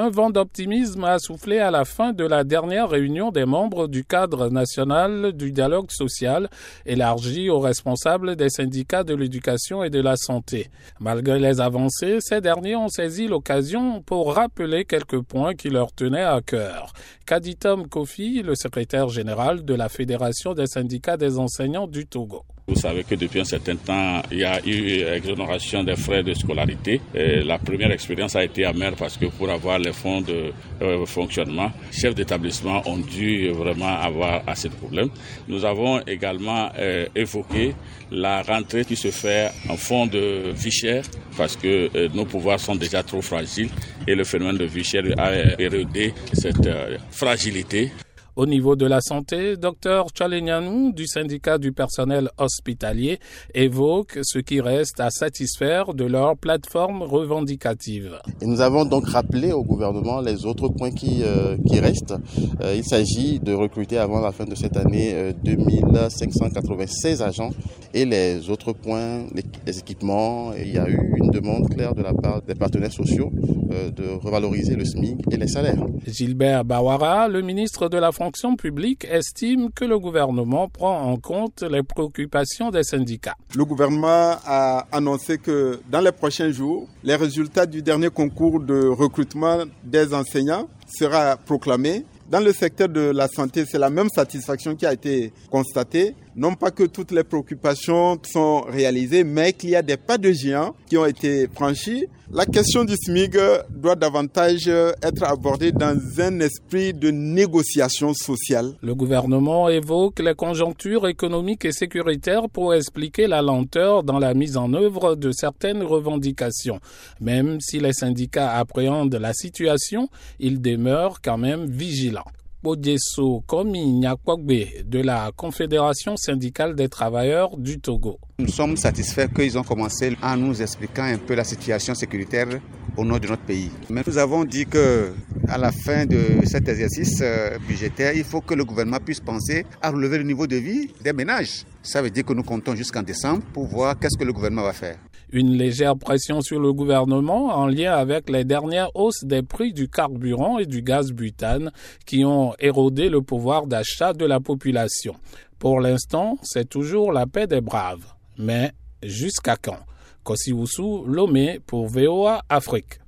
Un vent d'optimisme a soufflé à la fin de la dernière réunion des membres du cadre national du dialogue social élargi aux responsables des syndicats de l'éducation et de la santé. Malgré les avancées, ces derniers ont saisi l'occasion pour rappeler quelques points qui leur tenaient à cœur. Kaditom Kofi, le secrétaire général de la Fédération des syndicats des enseignants du Togo. Vous savez que depuis un certain temps, il y a eu exonération des frais de scolarité. La première expérience a été amère parce que pour avoir les fonds de euh, fonctionnement, chefs d'établissement ont dû vraiment avoir assez de problèmes. Nous avons également euh, évoqué la rentrée qui se fait en fonds de vie parce que euh, nos pouvoirs sont déjà trop fragiles et le phénomène de vie a érodé cette fragilité. Au niveau de la santé, Dr Chalenyanou du syndicat du personnel hospitalier évoque ce qui reste à satisfaire de leur plateforme revendicative. Et nous avons donc rappelé au gouvernement les autres points qui, euh, qui restent. Euh, il s'agit de recruter avant la fin de cette année euh, 2596 agents et les autres points, les, équipements. Il y a eu une demande claire de la part des partenaires sociaux euh, de revaloriser le SMIC et les salaires. Gilbert Bawara, le ministre de la France fonction publique estime que le gouvernement prend en compte les préoccupations des syndicats. Le gouvernement a annoncé que dans les prochains jours, les résultats du dernier concours de recrutement des enseignants sera proclamé. Dans le secteur de la santé, c'est la même satisfaction qui a été constatée non pas que toutes les préoccupations sont réalisées, mais qu'il y a des pas de géants qui ont été franchis. La question du SMIG doit davantage être abordée dans un esprit de négociation sociale. Le gouvernement évoque les conjonctures économiques et sécuritaires pour expliquer la lenteur dans la mise en œuvre de certaines revendications. Même si les syndicats appréhendent la situation, ils demeurent quand même vigilants. Odieso Komi Nyakwagbe de la Confédération syndicale des travailleurs du Togo. Nous sommes satisfaits qu'ils ont commencé en nous expliquant un peu la situation sécuritaire au nord de notre pays. Mais nous avons dit que à la fin de cet exercice euh, budgétaire, il faut que le gouvernement puisse penser à relever le niveau de vie des ménages. Ça veut dire que nous comptons jusqu'en décembre pour voir qu'est-ce que le gouvernement va faire une légère pression sur le gouvernement en lien avec les dernières hausses des prix du carburant et du gaz butane qui ont érodé le pouvoir d'achat de la population. Pour l'instant, c'est toujours la paix des braves. Mais jusqu'à quand? Kosiwusu Lomé pour VOA Afrique.